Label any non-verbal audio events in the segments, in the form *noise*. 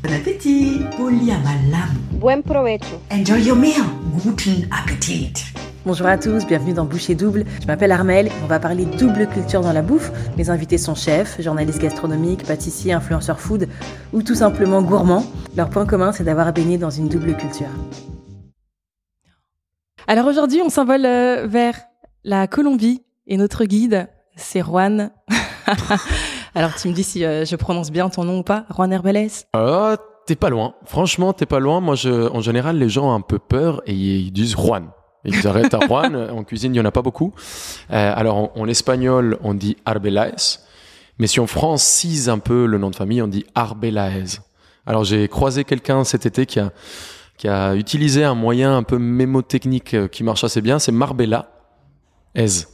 Bon appétit. Buen provecho. Enjoy your meal. Guten Appetit. Bonjour à tous, bienvenue dans Boucher Double. Je m'appelle Armel, on va parler double culture dans la bouffe. Mes invités sont chefs, journalistes gastronomiques, pâtissiers, influenceurs food ou tout simplement gourmands. Leur point commun, c'est d'avoir baigné dans une double culture. Alors aujourd'hui, on s'envole euh, vers la Colombie et notre guide, c'est Juan. *laughs* Alors tu me dis si euh, je prononce bien ton nom ou pas, Juan Herbelez? Ah, t'es pas loin. Franchement, t'es pas loin. Moi, je, en général, les gens ont un peu peur et ils disent Juan. Ils arrêtent à Juan. *laughs* En cuisine, il y en a pas beaucoup. Euh, alors, en, espagnol, on dit Arbelaez. Mais si on francise un peu le nom de famille, on dit Arbelaez. Alors, j'ai croisé quelqu'un cet été qui a, qui a utilisé un moyen un peu mémotechnique euh, qui marche assez bien. C'est Marbella. Ez.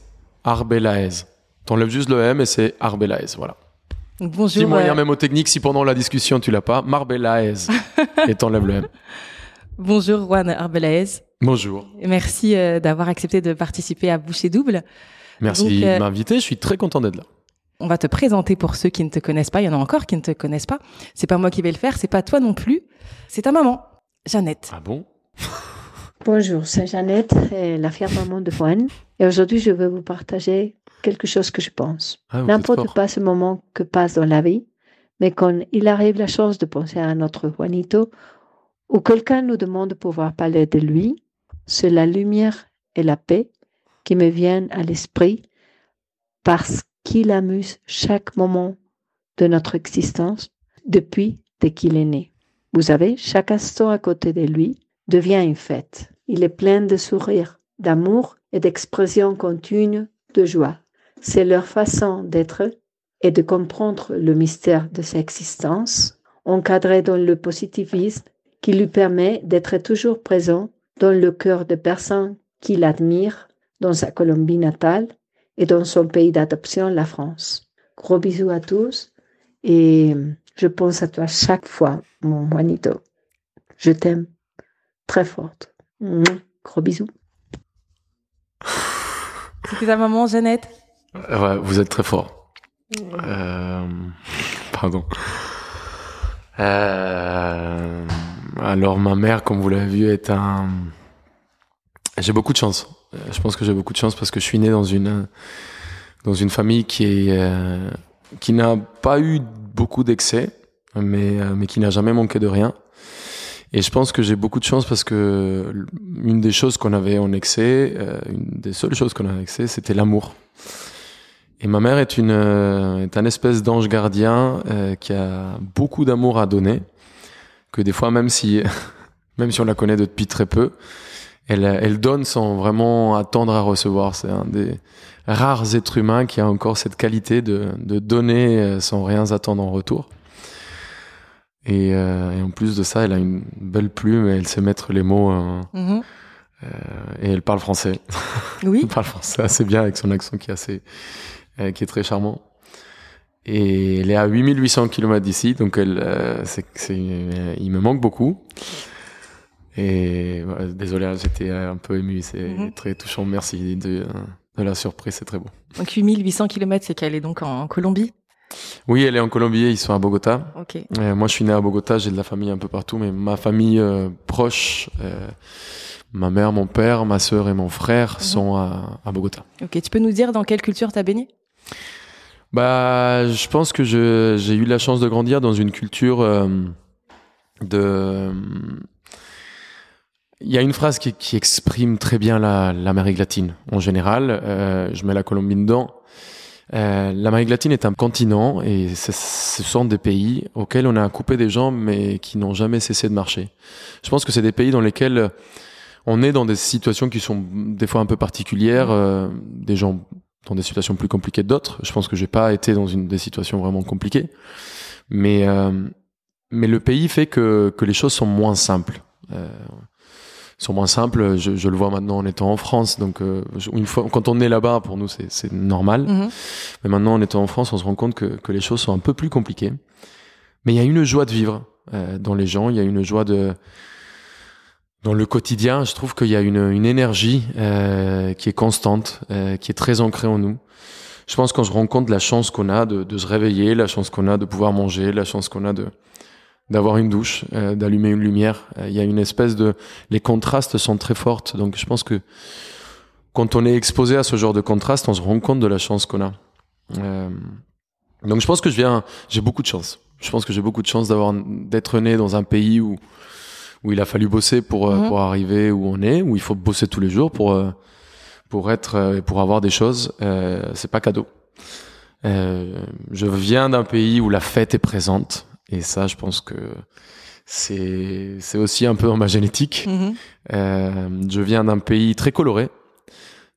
Arbelaez. T'enlèves juste le M et c'est Arbelaez. Voilà. Bonjour. Petit moyen euh, mémotechnique, si pendant la discussion tu l'as pas, Marbelaez. et t'enlèves le M. Bonjour Juan Arbelaez. Bonjour. Merci euh, d'avoir accepté de participer à Boucher Double. Merci Donc, de euh, m'inviter. Je suis très content d'être là. On va te présenter pour ceux qui ne te connaissent pas. Il y en a encore qui ne te connaissent pas. C'est pas moi qui vais le faire, c'est pas toi non plus. C'est ta maman, Jeannette. Ah bon? Bonjour, c'est Jeannette, et la fière maman de Juan. Et aujourd'hui, je veux vous partager quelque chose que je pense. Ah, N'importe pas ce moment que passe dans la vie, mais quand il arrive la chance de penser à notre Juanito, ou quelqu'un nous demande de pouvoir parler de lui, c'est la lumière et la paix qui me viennent à l'esprit parce qu'il amuse chaque moment de notre existence depuis dès qu'il est né. Vous savez, chaque instant à côté de lui devient une fête. Il est plein de sourires, d'amour et d'expressions continues de joie. C'est leur façon d'être et de comprendre le mystère de sa existence, encadré dans le positivisme qui lui permet d'être toujours présent dans le cœur des personnes qu'il admire dans sa Colombie natale et dans son pays d'adoption, la France. Gros bisous à tous et je pense à toi chaque fois, mon Juanito. Je t'aime très forte. Gros bisous. C'était ta maman, Jeannette? Ouais, vous êtes très fort. Euh, Pardon. Euh, Alors, ma mère, comme vous l'avez vu, est un. J'ai beaucoup de chance. Euh, Je pense que j'ai beaucoup de chance parce que je suis né dans une dans une famille qui est euh, qui n'a pas eu beaucoup d'excès, mais euh, mais qui n'a jamais manqué de rien. Et je pense que j'ai beaucoup de chance parce que une des choses qu'on avait en excès, une des seules choses qu'on avait en excès, c'était l'amour. Et ma mère est une euh, est un espèce d'ange gardien euh, qui a beaucoup d'amour à donner, que des fois même si *laughs* même si on la connaît depuis très peu, elle elle donne sans vraiment attendre à recevoir. C'est un des rares êtres humains qui a encore cette qualité de de donner euh, sans rien attendre en retour. Et, euh, et en plus de ça, elle a une belle plume et elle sait mettre les mots euh, Mhm. euh, et elle parle français. Oui. *laughs* Elle parle français assez bien avec son accent qui est assez, euh, qui est très charmant. Et elle est à 8800 km d'ici, donc elle, euh, c'est, c'est, euh, il me manque beaucoup. Et désolé, hein, j'étais un peu ému, c'est Mhm. très touchant. Merci de, de la surprise, c'est très beau. Donc 8800 km, c'est qu'elle est donc en Colombie? Oui, elle est en Colombie, ils sont à Bogota. Euh, moi, je suis né à Bogota, j'ai de la famille un peu partout, mais ma famille euh, proche, euh, ma mère, mon père, ma sœur et mon frère sont à, à Bogota. Ok, tu peux nous dire dans quelle culture t'as baigné? Bah, je pense que j'ai eu la chance de grandir dans une culture euh, de. Il y a une phrase qui, exprime très bien la, l'Amérique latine en général. Euh, je mets la Colombie dedans. Euh, L'Amérique latine est un continent et ce sont des pays auxquels on a coupé des jambes mais qui n'ont jamais cessé de marcher. Je pense que c'est des pays dans lesquels on est dans des situations qui sont des fois un peu particulières, euh, des gens dans des situations plus compliquées que d'autres. Je pense que j'ai pas été dans une des situations vraiment compliquées, mais euh, mais le pays fait que que les choses sont moins simples. Euh, sont moins simples. Je, je le vois maintenant en étant en France. Donc, euh, une fois, quand on est là-bas, pour nous, c'est c'est normal. Mhm. Mais maintenant, en étant en France, on se rend compte que, que les choses sont un peu plus compliquées. Mais il y a une joie de vivre euh, dans les gens. Il y a une joie de dans le quotidien. Je trouve qu'il y a une, une énergie euh, qui est constante, euh, qui est très ancrée en nous. Je pense qu'on se rend compte de la chance qu'on a de, de se réveiller, la chance qu'on a de pouvoir manger, la chance qu'on a de d'avoir une douche, euh, d'allumer une lumière. Euh, Il y a une espèce de, les contrastes sont très fortes, donc je pense que quand on est exposé à ce genre de contraste, on se rend compte de la chance qu'on a. Euh, donc je pense que je viens, j'ai beaucoup de chance. Je pense que j'ai beaucoup de chance d'avoir d'être né dans un pays où où il a fallu bosser pour euh, Mhm. pour arriver où on est, où il faut bosser tous les jours pour euh, pour être euh, et pour avoir des choses. Euh, c'est pas cadeau. Euh, je viens d'un pays où la fête est présente et ça, je pense que c'est c'est aussi un peu dans ma génétique. Mhm. Euh, je viens d'un pays très coloré.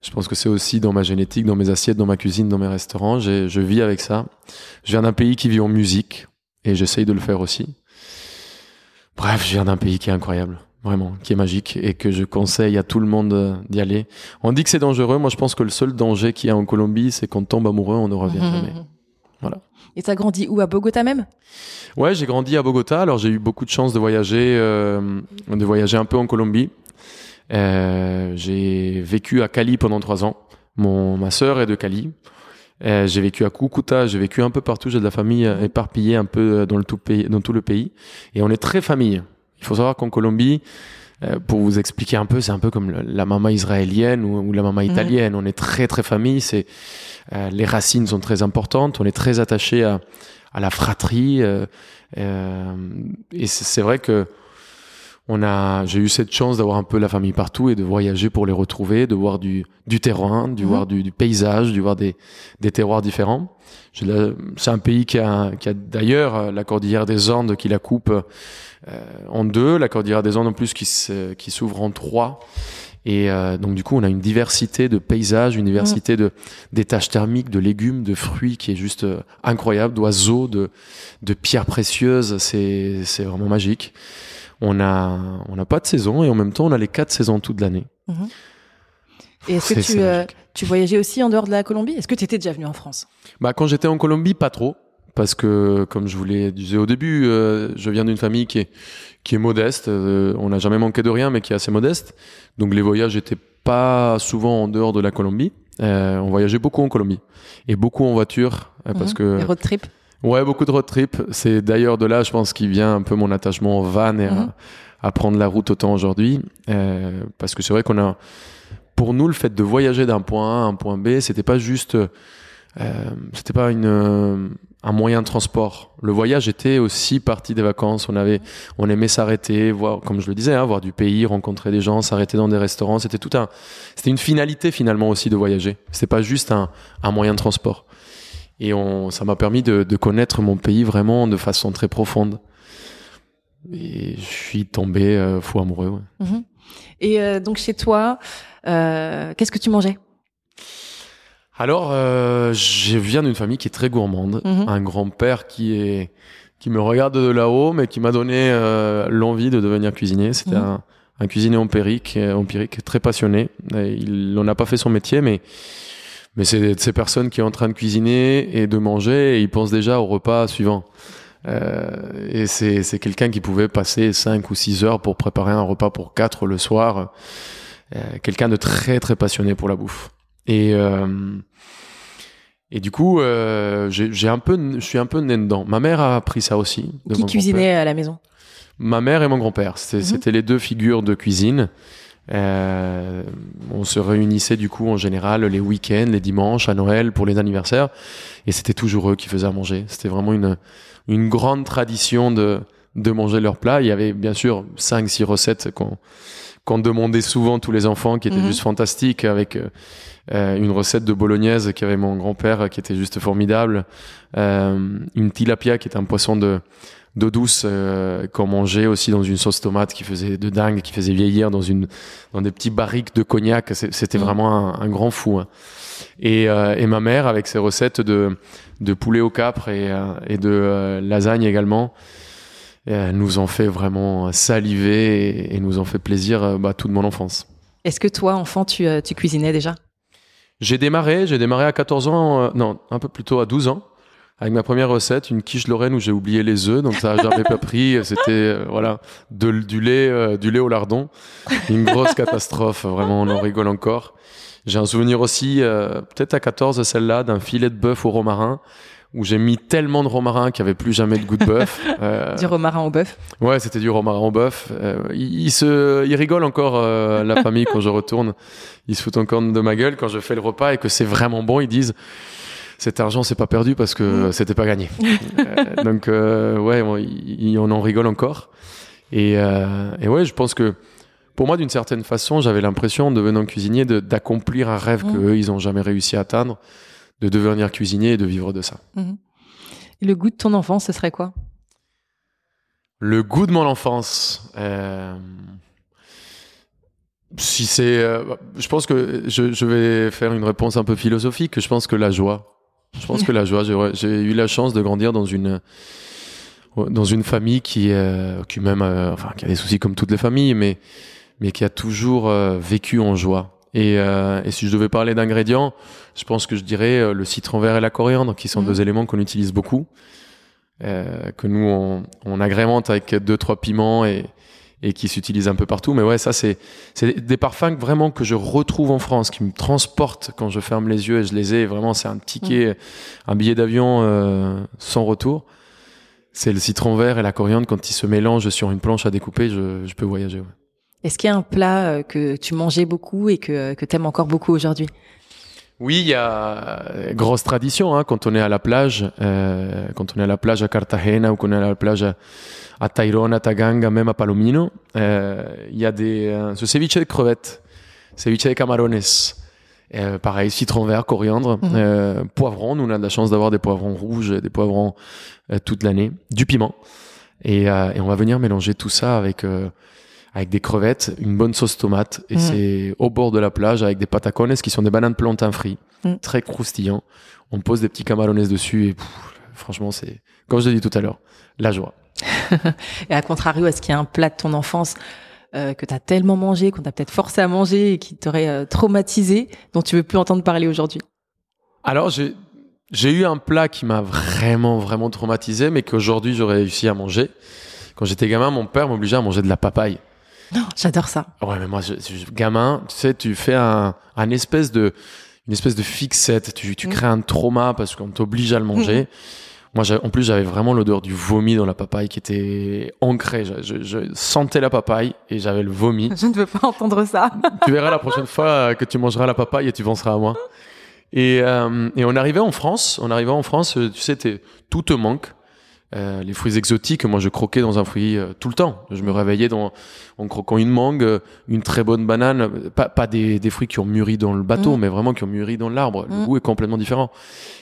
Je pense que c'est aussi dans ma génétique, dans mes assiettes, dans ma cuisine, dans mes restaurants. Je vis avec ça. Je viens d'un pays qui vit en musique et j'essaye de le faire aussi. Bref, je viens d'un pays qui est incroyable, vraiment, qui est magique et que je conseille à tout le monde euh, d'y aller. On dit que c'est dangereux. Moi, je pense que le seul danger qu'il y a en Colombie, c'est qu'on tombe amoureux, on ne revient jamais. Voilà. Et t'as grandi où À Bogota même? Ouais, j'ai grandi à Bogota. Alors j'ai eu beaucoup de chance de voyager, euh, de voyager un peu en Colombie. Euh, j'ai vécu à Cali pendant trois ans. Mon ma sœur est de Cali. Euh, j'ai vécu à Cucuta. J'ai vécu un peu partout. J'ai de la famille euh, éparpillée un peu euh, dans le tout pays, dans tout le pays. Et on est très famille. Il faut savoir qu'en Colombie, euh, pour vous expliquer un peu, c'est un peu comme le- la maman israélienne ou, ou la maman italienne. On est très très famille. C'est euh, les racines sont très importantes. On est très attaché à à la fratrie. euh, euh, et c'est vrai que on a, j'ai eu cette chance d'avoir un peu la famille partout et de voyager pour les retrouver, de voir du, du terrain, de Mhm. voir du, du paysage, de voir des, des terroirs différents. C'est un pays qui a, qui a d'ailleurs euh, la cordillère des Andes qui la coupe euh, en deux, la cordillère des Andes en plus qui s'ouvre en trois. Et euh, donc du coup, on a une diversité de paysages, une diversité de des tâches thermiques, de légumes, de fruits qui est juste euh, incroyable, d'oiseaux, de de pierres précieuses. C'est c'est vraiment magique. On a on n'a pas de saison et en même temps, on a les quatre saisons toute l'année. Et est-ce que tu, c'est euh, tu voyageais aussi en dehors de la Colombie? Est-ce que tu étais déjà venu en France? Bah, quand j'étais en Colombie, pas trop. Parce que, comme je vous l'ai disais au début, euh, je viens d'une famille qui est, qui est modeste. euh, on n'a jamais manqué de rien, mais qui est assez modeste. Donc, les voyages étaient pas souvent en dehors de la Colombie. On voyageait beaucoup en Colombie. Et beaucoup en voiture. parce Mhm. que, Les road trips? Ouais, beaucoup de road trip. C'est d'ailleurs de là, je pense, qu'il vient un peu mon attachement au van et à- Mhm. à, prendre la route autant aujourd'hui. Euh, parce que c'est vrai qu'on a, pour nous, le fait de voyager d'un point A à un point B, c'était pas juste, euh, c'était pas une, euh, un moyen de transport. Le voyage était aussi partie des vacances. On avait, on aimait s'arrêter, voir, comme je le disais, hein, voir du pays, rencontrer des gens, s'arrêter dans des restaurants. C'était tout un, c'était une finalité finalement aussi de voyager. C'était pas juste un, un moyen de transport. Et on, ça m'a permis de, de connaître mon pays vraiment de façon très profonde. Et je suis tombé euh, fou amoureux. ouais. Mhm. Et euh, donc chez toi, euh, qu'est-ce que tu mangeais? Alors, euh, je viens d'une famille qui est très gourmande. Mhm. Un grand-père qui est qui me regarde de là-haut, mais qui m'a donné euh, l'envie de devenir cuisinier. C'était Mhm. un, un cuisinier empirique, euh, empirique, très passionné. Il n'en a pas fait son métier, mais mais c'est ces personnes qui est en train de cuisiner et de manger, et il pense déjà au repas suivant. Euh, et c'est c'est quelqu'un qui pouvait passer 5 ou 6 heures pour préparer un repas pour quatre le soir. Euh, quelqu'un de très très passionné pour la bouffe. Et euh, et du coup, euh, j'ai un peu, je suis un peu né dedans. Ma mère a appris ça aussi. de Qui cuisinait à la maison? Ma mère et mon grand-père. C'était Mhm. c'était les deux figures de cuisine. Euh, on se réunissait du coup en général les week-ends, les dimanches, à Noël pour les anniversaires, et c'était toujours eux qui faisaient à manger. C'était vraiment une une grande tradition de de manger leurs plats. Il y avait bien sûr cinq six recettes qu'on qu'on demandait souvent tous les enfants, qui étaient Mhm. juste fantastiques, avec euh, euh, une recette de bolognaise qui avait mon grand-père, qui était juste formidable, euh, une tilapia qui est un poisson de d'eau douce euh, qu'on mangeait aussi dans une sauce tomate qui faisait de dingue, qui faisait vieillir dans une dans des petits barriques de cognac. C'était Mhm. vraiment un, un grand fou. hein. Et, et ma mère avec ses recettes de de poulet au capre et, et de lasagne également. Euh, nous ont fait vraiment saliver et, et nous ont fait plaisir euh, bah, toute mon enfance. Est-ce que toi, enfant, tu, euh, tu cuisinais déjà? J'ai démarré, j'ai démarré à 14 ans, euh, non, un peu plus tôt à 12 ans, avec ma première recette, une quiche lorraine où j'ai oublié les œufs, donc ça a jamais pas pris. C'était euh, voilà de, du lait, euh, du lait au lardon, une grosse catastrophe. Vraiment, on en rigole encore. J'ai un souvenir aussi, euh, peut-être à 14, celle-là, d'un filet de bœuf au romarin où j'ai mis tellement de romarin qu'il n'y avait plus jamais de goût de bœuf. *laughs* Euh, du romarin au bœuf Ouais, c'était du romarin au bœuf. Euh, ils, se, ils rigolent encore, euh, la famille, quand je retourne. Ils se foutent encore de ma gueule quand je fais le repas et que c'est vraiment bon. Ils disent cet argent c'est pas perdu parce que mm. c'était pas gagné. *laughs* euh, donc euh, ouais, on, en rigole encore. Et, euh, et, ouais, je pense que pour moi, d'une certaine façon, j'avais l'impression, en devenant cuisinier, d'accomplir un rêve mm. qu'eux, ils ont jamais réussi à atteindre, de devenir cuisinier et de vivre de ça. Mm. Et le goût de ton enfance, ce serait quoi? Le goût de mon enfance. Euh, si c'est, euh, je pense que je, je, vais faire une réponse un peu philosophique. Je pense que la joie. Je pense que la joie, j'ai eu la chance de grandir dans une dans une famille qui euh, qui même enfin qui a des soucis comme toutes les familles, mais mais qui a toujours vécu en joie. Et, et si je devais parler d'ingrédients, je pense que je dirais le citron vert et la coriandre, qui sont mmh. deux éléments qu'on utilise beaucoup, que nous on, on agrémente avec deux trois piments et et qui s'utilisent un peu partout. Mais ouais, ça, c'est, c'est des parfums vraiment que je retrouve en France, qui me transportent quand je ferme les yeux et je les ai. Vraiment, c'est un ticket, mm. un billet d'avion euh, sans retour. C'est le citron vert et la coriandre quand ils se mélangent sur une planche à découper, je, je peux voyager. Ouais. Est-ce qu'il y a un plat euh, que tu mangeais beaucoup et que, que tu aimes encore beaucoup aujourd'hui? Oui, il y a euh, grosse tradition hein, quand on est à la plage, euh, quand on est à la plage à Cartagena ou qu'on est à la plage à, à Tayrona, à Taganga, même à Palomino, euh, il y a des euh, ce ceviche de crevettes, ceviche de camarones, euh, pareil citron vert, coriandre, mhm. euh, poivron. Nous on a de la chance d'avoir des poivrons rouges, des poivrons toute l'année, du piment, et, et, on va venir mélanger tout ça avec avec des crevettes, une bonne sauce tomate, et mm. c'est au bord de la plage avec des patacones qui sont des bananes plantains frits, mm. très croustillants. On pose des petits camarones dessus et franchement, c'est, comme je l'ai dit tout à l'heure, la joie. *laughs* et à contrario, est-ce qu'il y a un plat de ton enfance euh, que tu as tellement mangé, qu'on t'a peut-être forcé à manger et qui t'aurait euh, traumatisé, dont tu veux plus entendre parler aujourd'hui? Alors, j'ai, j'ai eu un plat qui m'a vraiment, vraiment traumatisé, mais qu'aujourd'hui j'aurais réussi à manger. Quand j'étais gamin, mon père m'obligeait à manger de la papaye. Non, j'adore ça. Ouais, mais moi, je, gamin, tu sais, tu fais un, un espèce de, une espèce de fixette. Tu, tu mm. crées un trauma parce qu'on t'oblige à le manger. Mm. Moi, en plus, j'avais vraiment l'odeur du vomi dans la papaye qui était ancrée. Je, je, sentais la papaye et j'avais le vomi. *laughs* Je ne veux pas entendre ça. *laughs* tu verras la prochaine fois que tu mangeras la papaye et tu penseras à moi. Et, euh, et on arrivait en France. On arrivait en France, tu sais, tout te manque. Euh, les fruits exotiques, moi je croquais dans un fruit euh, tout le temps. Je me réveillais dans, en croquant une mangue, euh, une très bonne banane, pas, pas des, des fruits qui ont mûri dans le bateau, mm. mais vraiment qui ont mûri dans l'arbre. Le mm. goût est complètement différent.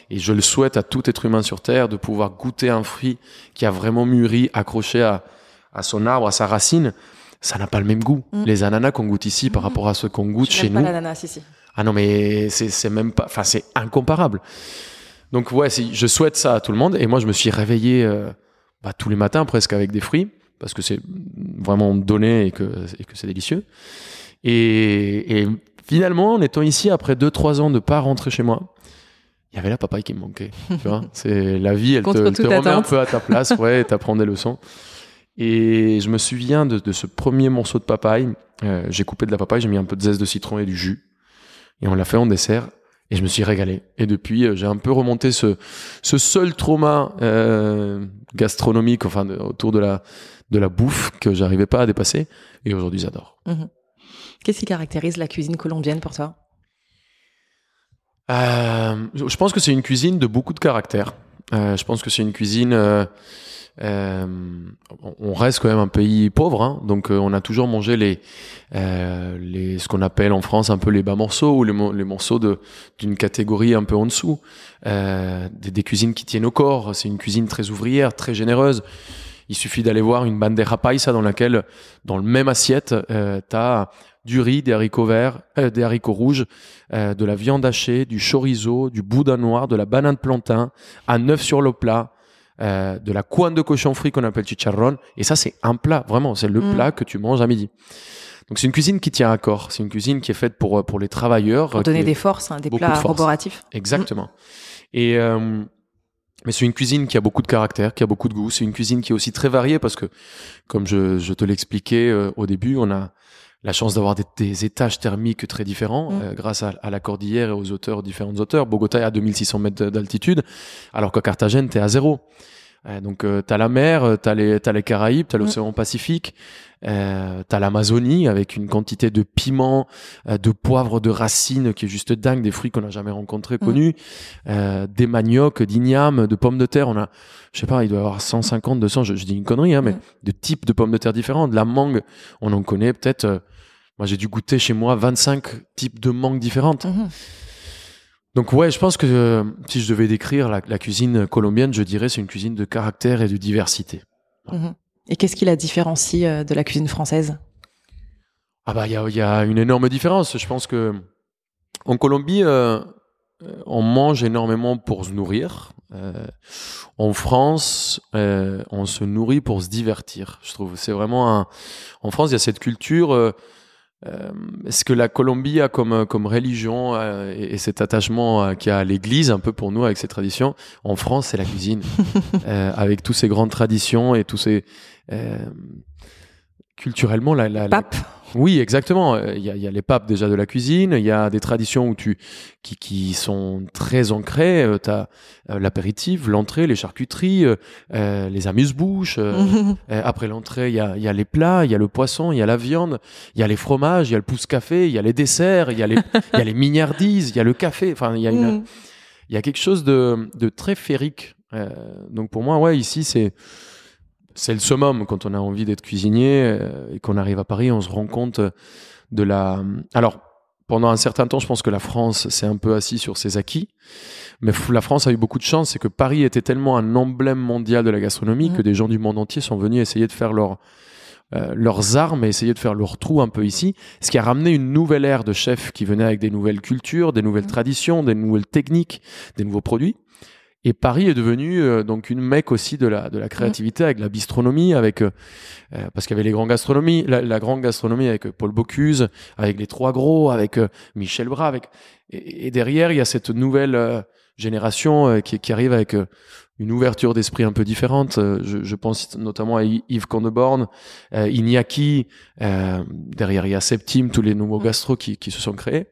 Et je le souhaite à tout être humain sur Terre de pouvoir goûter un fruit qui a vraiment mûri, accroché à, à son arbre, à sa racine. Ça n'a pas le même goût. Mm. Les ananas qu'on goûte ici par rapport à ceux qu'on goûte chez nous. ici. Ah non, mais c'est même pas, enfin c'est incomparable. Donc ouais, je souhaite ça à tout le monde. Et moi, je me suis réveillé euh, bah, tous les matins presque avec des fruits parce que c'est vraiment donné et que, et que c'est délicieux. Et, et, finalement, en étant ici après 2-3 ans de pas rentrer chez moi, il y avait la papaye qui me manquait. tu vois, *laughs* c'est la vie, elle te, te remet un peu à ta place, *laughs* ouais, t'apprends des leçons. Et je me souviens de, de ce premier morceau de papaye. Euh, j'ai coupé de la papaye, j'ai mis un peu de zeste de citron et du jus, et on l'a fait en dessert. Et je me suis régalé. Et depuis, euh, j'ai un peu remonté ce, ce seul trauma euh, gastronomique, enfin autour de la de la bouffe que j'arrivais pas à dépasser. Et aujourd'hui, j'adore. Mhm. Qu'est-ce qui caractérise la cuisine colombienne pour toi? Euh, Je pense que c'est une cuisine de beaucoup de caractère. Euh, je pense que c'est une cuisine on reste quand même un pays pauvre, hein, donc euh, on a toujours mangé les, euh, les ce qu'on appelle en France un peu les bas morceaux ou les, morceaux de d'une catégorie un peu en dessous, euh, des, cuisines qui tiennent au corps. C'est une cuisine très ouvrière, très généreuse. Il suffit d'aller voir une bandeja paisa dans laquelle, dans le même assiette, euh, t'as du riz, des haricots verts, euh, des haricots rouges, de la viande hachée, du chorizo, du boudin noir, de la banane plantain, un œuf sur le plat, euh, de la couenne de cochon frit qu'on appelle chicharron. Et ça, c'est un plat, vraiment, c'est le mm. plat que tu manges à midi. Donc c'est une cuisine qui tient à corps, c'est une cuisine qui est faite pour euh, pour les travailleurs. Pour donner des forces, hein, des plats roboratifs. Exactement. Et euh, mais c'est une cuisine qui a beaucoup de caractère, qui a beaucoup de goût. C'est une cuisine qui est aussi très variée parce que, comme je, je te l'expliquais au début, on a la chance d'avoir des, des étages thermiques très différents Mm. euh, grâce à, à la cordillère et aux hauteurs, différentes hauteurs. Bogota est à 2600 mètres d'altitude, alors qu'à Carthagène, t'es à zéro. Euh, donc euh, t'as la mer, euh, t'as les t'as les Caraïbes, t'as Mm. l'océan Pacifique, euh, t'as l'Amazonie avec une quantité de piments, de poivre, de racines qui est juste dingue, des fruits qu'on n'a jamais rencontrés, connus, euh, des maniocs, d'ignames, de pommes de terre. On a, je sais pas, il doit y avoir 150, 200, je, je dis une connerie, hein, mais Mm. de types de pommes de terre différents. De la mangue, on en connaît peut-être. Moi, j'ai dû goûter chez moi 25 types de mangues différentes. Mhm. Donc ouais, je pense que euh, si je devais décrire la, la cuisine colombienne, je dirais c'est une cuisine de caractère et de diversité. Mhm. Et qu'est-ce qui la différencie euh, de la cuisine française? Ah bah il y a, il y a une énorme différence. Je pense que en Colombie, euh, on mange énormément pour se nourrir. En France, on se nourrit pour se divertir. Je trouve c'est vraiment un. En France, il y a cette culture. Euh, euh, ce que la Colombie a comme comme religion euh, et, et cet attachement euh, qu'il y a à l'Église un peu pour nous avec ses traditions. En France, c'est la cuisine *laughs* euh, avec tous ces grandes traditions et tous ces euh, culturellement la, la, la- Pape oui, exactement. Euh, Il y, a, il y a les papes déjà de la cuisine. Il y a des traditions où tu qui, qui sont très ancrées. tu as l'apéritif, l'entrée, les charcuteries, euh, euh, les amuse-bouches. euh, Mhm. euh, après l'entrée, il y a, il y a les plats, il y a le poisson, il y a la viande, il y a les fromages, il y a le pouce-café, il y a les desserts, il y a les, il y a les mignardises, il y a le café. Enfin, il y a une, Mhm. il y a quelque chose de, de très féerique. Euh, donc pour moi, ouais, ici, c'est c'est le summum quand on a envie d'être cuisinier euh, et qu'on arrive à Paris, on se rend compte de la. Alors pendant un certain temps, je pense que la France s'est un peu assis sur ses acquis, mais la France a eu beaucoup de chance, c'est que Paris était tellement un emblème mondial de la gastronomie que des gens du monde entier sont venus essayer de faire leur euh, leurs armes et essayer de faire leur trou un peu ici, ce qui a ramené une nouvelle ère de chefs qui venaient avec des nouvelles cultures, des nouvelles traditions, des nouvelles techniques, des nouveaux produits. Et Paris est devenu euh, donc une mecque aussi de la de la créativité avec la bistronomie, avec euh, euh, parce qu'il y avait les grands gastronomies, la, la grande gastronomie avec euh, Paul Bocuse, avec les trois gros, avec euh, Michel Bras, avec et, et derrière il y a cette nouvelle euh, génération euh, qui, qui arrive avec une ouverture d'esprit un peu différente. Euh, je, je pense notamment à Yves Condeborn, euh, Iñaki, euh, derrière il y a Septime, tous les nouveaux Mm. gastros qui, qui se sont créés.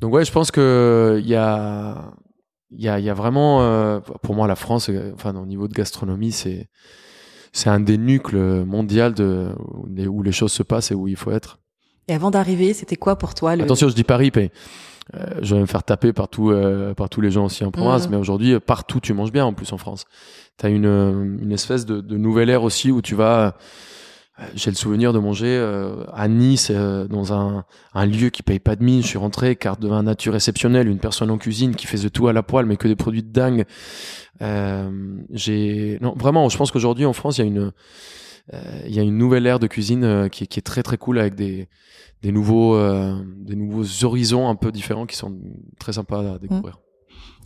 Donc ouais, je pense que il y a il y a, il y a vraiment, euh, pour moi, la France, euh, enfin, au niveau de gastronomie, c'est c'est un des nucles mondial de où les, choses se passent et où il faut être. Et avant d'arriver, c'était quoi pour toi le Attention, je dis Paris, mais euh, je vais me faire taper par, tout, euh, par tous les gens aussi en province, Mhm. mais aujourd'hui, partout, tu manges bien en plus en France. Tu as une, une espèce de, de nouvelle ère aussi où tu vas. J'ai le souvenir de manger euh, à Nice euh, dans un, un lieu qui paye pas de mine. Je suis rentré, carte de vin nature exceptionnelle, une personne en cuisine qui faisait tout à la poêle, mais que des produits de dingue. Euh, j'ai non vraiment, je pense qu'aujourd'hui en France, il y a une euh, il y a une nouvelle ère de cuisine euh, qui, qui est très très cool avec des des nouveaux euh, des nouveaux horizons un peu différents qui sont très sympas à découvrir.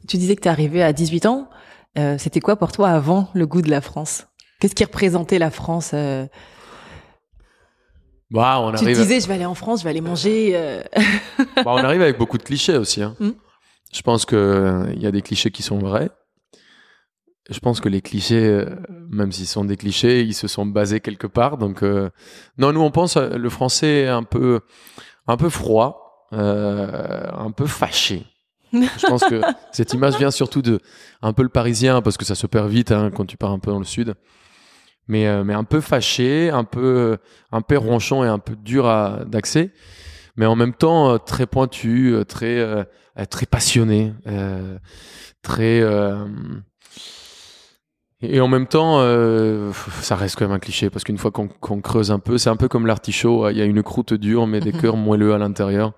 Tu disais que tu es arrivé à 18 ans. C'était quoi pour toi avant le goût de la France? Qu'est-ce qui représentait la France Bah, on Tu te arrive disais, je vais aller en France, je vais aller manger. euh, Bah, on arrive avec beaucoup de clichés aussi. Hein. Mm. Je pense que euh, il y a des clichés qui sont vrais. Je pense que les clichés, euh, même s'ils sont des clichés, ils se sont basés quelque part. Donc, euh, non, nous on pense euh, le français est un peu, un peu froid, euh, un peu fâché. Je pense que *laughs* cette image vient surtout de un peu le parisien parce que ça se perd vite hein, quand tu pars un peu dans le sud. Mais, euh, mais un peu fâché, un peu, un peu ronchon et un peu dur à- d'accès mais en même temps euh, très pointu, euh, très euh, euh, très passionné, euh, très euh, et en même temps euh, ça reste quand même un cliché parce qu'une fois qu'on qu'on creuse un peu, c'est un peu comme l'artichaut, il y a une croûte dure mais des *laughs* cœurs moelleux à l'intérieur.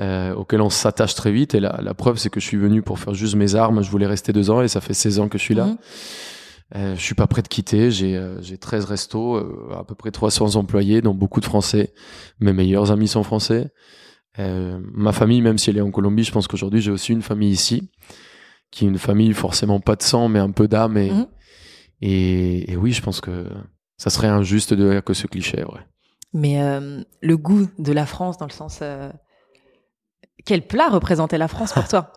Euh, auquel on s'attache très vite. Et la, la preuve c'est que je suis venu pour faire juste mes armes. Je voulais rester deux ans et ça fait 16 ans que je suis là. Mhm. Euh, je suis pas prêt de quitter. J'ai euh, j'ai 13 restos, euh, à peu près 300 employés, dont beaucoup de Français. Mes meilleurs amis sont français. Euh, ma famille, même si elle est en Colombie, je pense qu'aujourd'hui j'ai aussi une famille ici, qui est une famille forcément pas de sang, mais un peu d'âme. Et, Mhm. et, et oui, je pense que ça serait injuste de dire que ce cliché, ouais. Mais euh, le goût de la France, dans le sens. Quel plat représentait la France pour toi?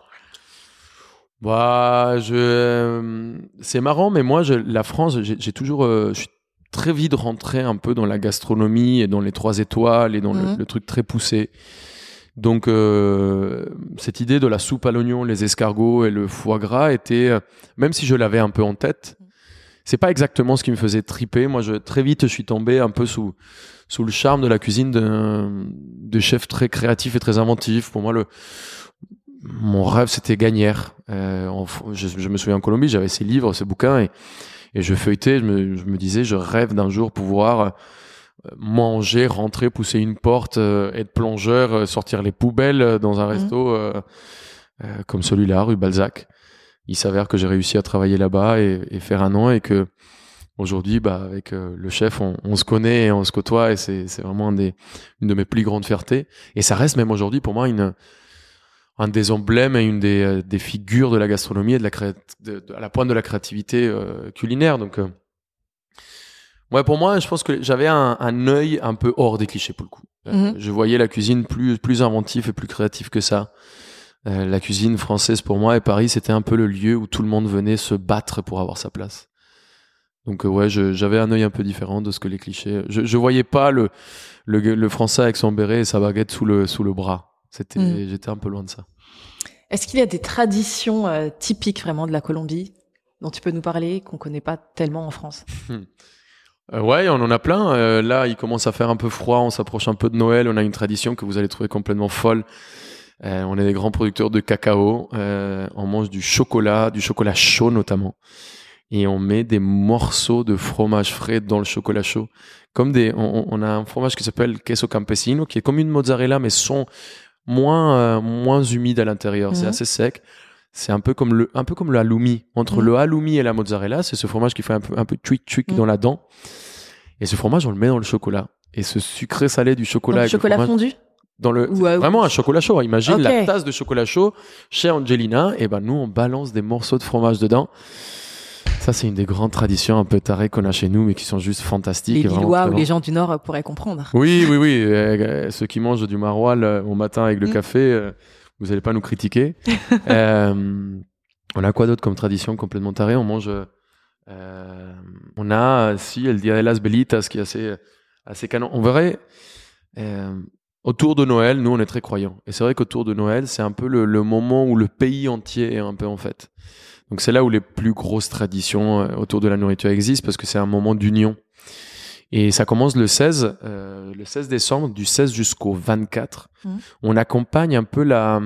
Bah, je, euh, c'est marrant, mais moi, je, la France, j'ai toujours, euh, je suis très vite rentré un peu dans la gastronomie et dans les trois étoiles et dans le, Mhm. le truc très poussé. Donc euh, cette idée de la soupe à l'oignon, les escargots et le foie gras était, euh, même si je l'avais un peu en tête, c'est pas exactement ce qui me faisait triper. Moi, je, très vite, je suis tombé un peu sous sous le charme de la cuisine d'un de chefs très créatifs et très inventifs. Pour moi, le mon rêve, c'était Gagnère. Euh, en je, je me souviens en Colombie, j'avais ces livres, ces bouquins, et, et je feuilletais, je me, je me disais, je rêve d'un jour pouvoir euh, manger, rentrer, pousser une porte, euh, être plongeur, sortir les poubelles dans un resto euh, euh, comme celui-là, rue Balzac. Il s'avère que j'ai réussi à travailler là-bas et, et faire un an, et que aujourd'hui, bah, avec euh, le chef, on, on se connaît et on se côtoie, et c'est c'est vraiment un des, une de mes plus grandes fiertés. Et ça reste même aujourd'hui pour moi une un des emblèmes et une des, euh, des figures de la gastronomie et de la de- de- à la pointe de la créativité euh, culinaire. Donc, euh, ouais, pour moi, je pense que j'avais un, un œil un peu hors des clichés pour le coup. Mhm. Je voyais la cuisine plus plus inventive et plus créative que ça. Euh, la cuisine française pour moi et Paris, c'était un peu le lieu où tout le monde venait se battre pour avoir sa place. Donc ouais, j'avais un œil un peu différent de ce que les clichés. Je, je voyais pas le, le le français avec son béret et sa baguette sous le sous le bras. C'était Mhm. j'étais un peu loin de ça. Est-ce qu'il y a des traditions euh, typiques vraiment de la Colombie dont tu peux nous parler qu'on connaît pas tellement en France? *laughs* Euh, ouais, on en a plein. Euh, là, il commence à faire un peu froid, on s'approche un peu de Noël. On a une tradition que vous allez trouver complètement folle. Euh, on est des grands producteurs de cacao. On mange du chocolat, du chocolat chaud notamment. Et on met des morceaux de fromage frais dans le chocolat chaud. Comme des, on, on a un fromage qui s'appelle queso campesino, qui est comme une mozzarella, mais sont moins, euh, moins humide à l'intérieur. C'est assez sec. C'est un peu comme le, un peu comme le halloumi. Entre le halloumi et la mozzarella, c'est ce fromage qui fait un peu, un peu tweak tweak Mhm. dans la dent. Et ce fromage, on le met dans le chocolat. Et ce sucré salé du chocolat, Donc, le chocolat fromage- fondu dans le Ou, vraiment un chocolat chaud. Imagine la tasse de chocolat chaud chez Angelina. Et ben nous, on balance des morceaux de fromage dedans. Ça, c'est une des grandes traditions un peu tarées qu'on a chez nous, mais qui sont juste fantastiques. Les Lillois ou les gens du Nord pourraient comprendre. Oui, oui, oui. *laughs* euh, ceux qui mangent du maroilles euh, au matin avec le Mm. café, euh, vous n'allez pas nous critiquer. *laughs* Euh, on a quoi d'autre comme tradition complètement tarée? On mange. euh, on a, si, el Dia de las Velitas, qui est assez, assez canon. On verrait. euh, autour de Noël, nous, on est très croyants. Et c'est vrai qu'autour de Noël, c'est un peu le, le moment où le pays entier est un peu en fête. Donc c'est là où les plus grosses traditions euh, autour de la nourriture existent parce que c'est un moment d'union. Et ça commence le 16, euh, le 16 décembre, du 16 jusqu'au 24. Mhm. On accompagne un peu la,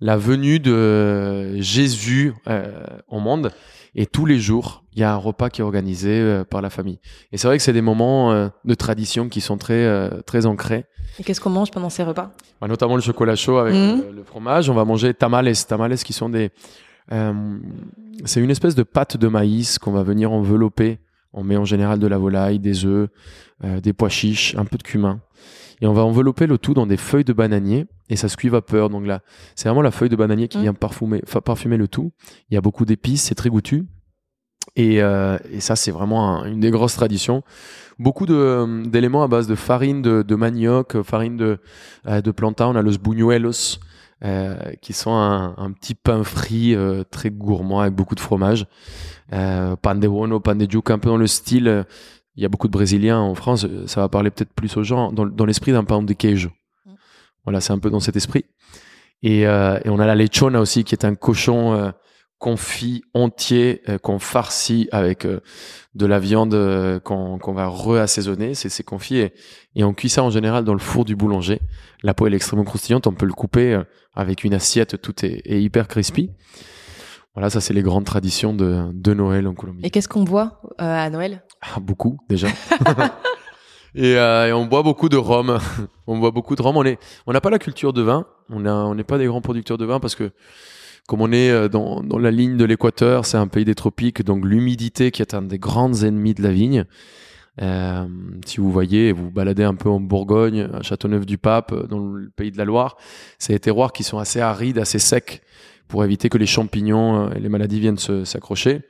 la venue de Jésus euh, au monde. Et tous les jours, il y a un repas qui est organisé euh, par la famille. Et c'est vrai que c'est des moments euh, de tradition qui sont très, très ancrés. Et qu'est-ce qu'on mange pendant ces repas? Bah, notamment le chocolat chaud avec le, le fromage. On va manger tamales. Tamales qui sont des. Euh, c'est une espèce de pâte de maïs qu'on va venir envelopper. On met en général de la volaille, des œufs, euh, des pois chiches, un peu de cumin. Et on va envelopper le tout dans des feuilles de bananier et ça se cuit vapeur. Donc là, c'est vraiment la feuille de bananier qui Mhm. vient parfumer, le tout. Il y a beaucoup d'épices, c'est très goûtu. Et, euh, et ça, c'est vraiment un- une des grosses traditions. Beaucoup d'éléments à base de farine de, de manioc, farine de, euh, de plantain. On a los buñuelos, euh, qui sont un, un petit pain frit euh, très gourmand avec beaucoup de fromage. Euh, pan de bono, pan de un peu dans le style. euh, Il y a beaucoup de Brésiliens en France. euh, Ça va parler peut-être plus aux gens dans, dans l'esprit d'un pain de queijo. Mm. Voilà, c'est un peu dans cet esprit. Et, euh, et on a la lechona aussi, qui est un cochon euh, confit entier euh, qu'on farcit avec euh, de la viande euh, qu'on va reassaisonner. C'est c'est confit et, et on cuit ça en général dans le four du boulanger. La peau elle est extrêmement croustillante. On peut le couper avec une assiette. Tout est, est hyper crispy. Voilà, ça c'est les grandes traditions de, de Noël en Colombie. Et qu'est-ce qu'on boit à Noël? Ah, beaucoup déjà. *laughs* et, et on boit beaucoup de rhum. *laughs* on boit beaucoup de rhum. On est, on n'a pas la culture de vin. On n'est pas des grands producteurs de vin parce que comme on est euh, dans, dans la ligne de l'équateur, c'est un pays des tropiques, donc l'humidité qui est un des grands ennemis de la vigne. Euh, si vous voyez, vous baladez un peu en Bourgogne, à Châteauneuf-du-Pape, euh, dans le pays de la Loire, c'est des terroirs qui sont assez arides, assez secs, pour éviter que les champignons euh, et les maladies viennent s'accrocher.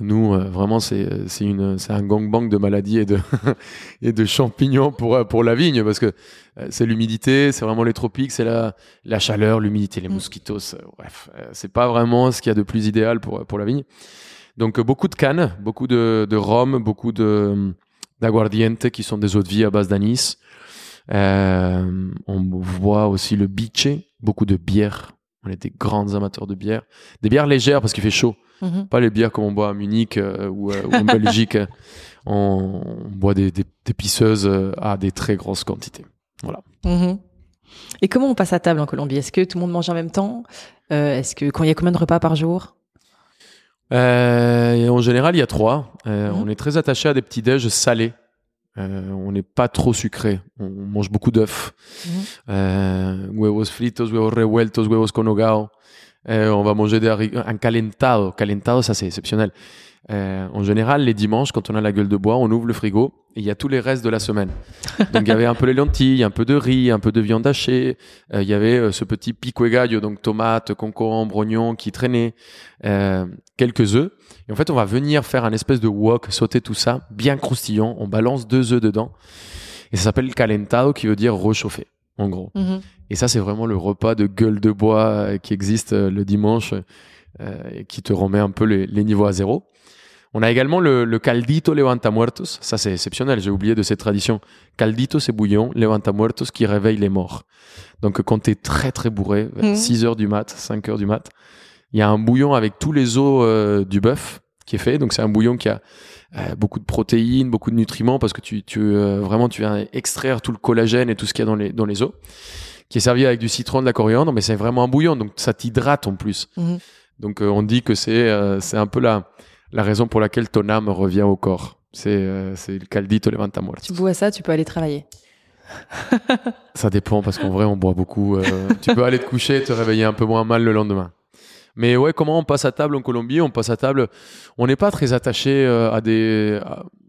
Nous, euh, vraiment, c'est c'est une c'est un gangbang de maladies et de *laughs* et de champignons pour euh, pour la vigne parce que euh, c'est l'humidité, c'est vraiment les tropiques, c'est la la chaleur, l'humidité, les Mm. mosquitos. euh, bref, euh, c'est pas vraiment ce qu'il y a de plus idéal pour pour la vigne. Donc euh, beaucoup de cannes, beaucoup de, de rhum, beaucoup de d'aguardiente qui sont des eaux de vie à base d'anis. Euh, on voit aussi le biche, beaucoup de bières. On est des grands amateurs de bières. Des bières légères parce qu'il fait chaud. Mhm. Pas les bières comme on boit à Munich euh, ou, euh, ou en *laughs* Belgique. On, on boit des, des, des pisseuses euh, à des très grosses quantités. Mhm. Et comment on passe à table en Colombie? Est-ce que tout le monde mange en même temps? Euh, Est-ce que quand il y a combien de repas par jour? En général, il y a trois. Mhm. On est très attaché à des petits déj salés. Euh, on n'est pas trop sucré. On mange beaucoup d'œufs. Euh, huevos fritos, huevos revueltos, huevos con hogao. Euh, on va manger des un calentado. Calentado, ça c'est exceptionnel. Euh, en général, les dimanches, quand on a la gueule de bois, on ouvre le frigo et il y a tous les restes de la semaine. Donc il y avait un peu les lentilles, un peu de riz, un peu de viande hachée. Euh, il y avait euh, ce petit pico gallo, donc tomates, concombre, oignons qui traînaient, euh, quelques œufs. Et en fait, on va venir faire un espèce de wok, sauter tout ça, bien croustillant. On balance deux œufs dedans. Et ça s'appelle calentado, qui veut dire réchauffer, en gros. Mhm. Et ça, c'est vraiment le repas de gueule de bois euh, qui existe euh, le dimanche euh, et qui te remet un peu les, les niveaux à zéro. On a également le, le caldito levantamuertos. Ça, c'est exceptionnel. J'ai oublié de cette tradition. Caldito, c'est bouillon. Levantamuertos qui réveille les morts. Donc, quand t'es très, très bourré, vers Mhm. 6 heures du mat, 5 heures du mat, il y a un bouillon avec tous les os euh, du bœuf qui est fait. Donc, c'est un bouillon qui a euh, beaucoup de protéines, beaucoup de nutriments parce que tu, tu euh, vraiment, tu viens extraire tout le collagène et tout ce qu'il y a dans les, dans les os qui est servi avec du citron, de la coriandre, mais c'est vraiment un bouillon, donc ça t'hydrate en plus. Mhm. Donc euh, on dit que c'est c'est un peu la, la raison pour laquelle ton âme revient au corps. C'est c'est le caldito levanta muertos. Tu bois ça, tu peux aller travailler. Ça dépend parce qu'en vrai on boit beaucoup. tu peux aller te coucher et te réveiller un peu moins mal le lendemain. Mais ouais, comment on passe à table en Colombie? On passe à table. On n'est pas très attaché euh, à des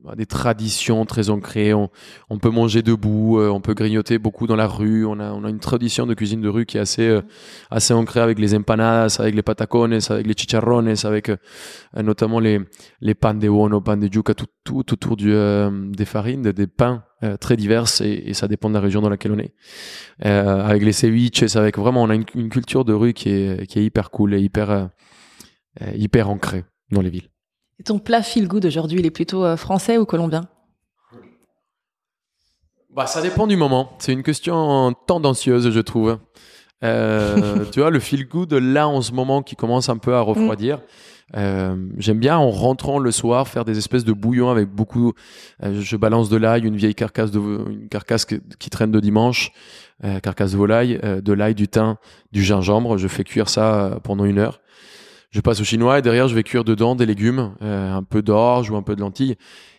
à, des traditions très ancrées. On, on peut manger debout, euh, on peut grignoter beaucoup dans la rue. On a on a une tradition de cuisine de rue qui est assez euh, assez ancrée avec les empanadas, avec les patacones, avec les chicharrones, avec notamment les les pan de bono, pan de yuca, tout tout autour du euh, des farines, des, des pains euh, très diverses et, et ça dépend de la région dans laquelle on est. Euh, avec les ceviches, avec vraiment on a une, une culture de rue qui est qui est hyper cool et hyper euh, hyper ancrée dans les villes. Et ton plat feel good aujourd'hui, il est plutôt français ou colombien? Bah, ça dépend du moment. C'est une question tendancieuse, je trouve. *laughs* Tu vois, le feel good, là, en ce moment, qui commence un peu à refroidir. Euh, J'aime bien, en rentrant le soir, faire des espèces de bouillons avec beaucoup. euh, je balance de l'ail, une vieille carcasse de une carcasse que- qui traîne de dimanche, euh, carcasse de volaille, euh, de l'ail, du thym, du gingembre. Je fais cuire ça euh, pendant une heure. Je passe au chinois et derrière, je vais cuire dedans des légumes, euh, un peu d'orge ou un peu de lentilles.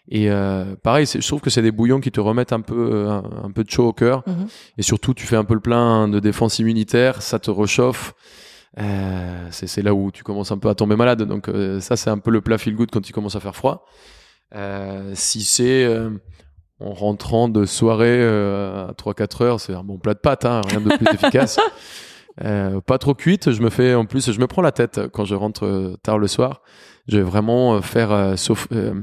Et euh, pareil, c'est- je trouve que c'est des bouillons qui te remettent un peu, euh, un, un peu de chaud au cœur. Mhm. Et surtout, tu fais un peu le plein de défense immunitaire, ça te réchauffe. Euh, c'est là où tu commences un peu à tomber malade. Donc euh, ça, c'est un peu le plat feel good quand il commence à faire froid. Euh, si c'est euh, en rentrant de soirée euh, à 3-4 heures, c'est un bon plat de pâtes, hein, rien de plus *laughs* efficace. Euh, pas trop cuite, je me fais en plus, je me prends la tête quand je rentre tard le soir. Je vais vraiment faire euh, sauf euh,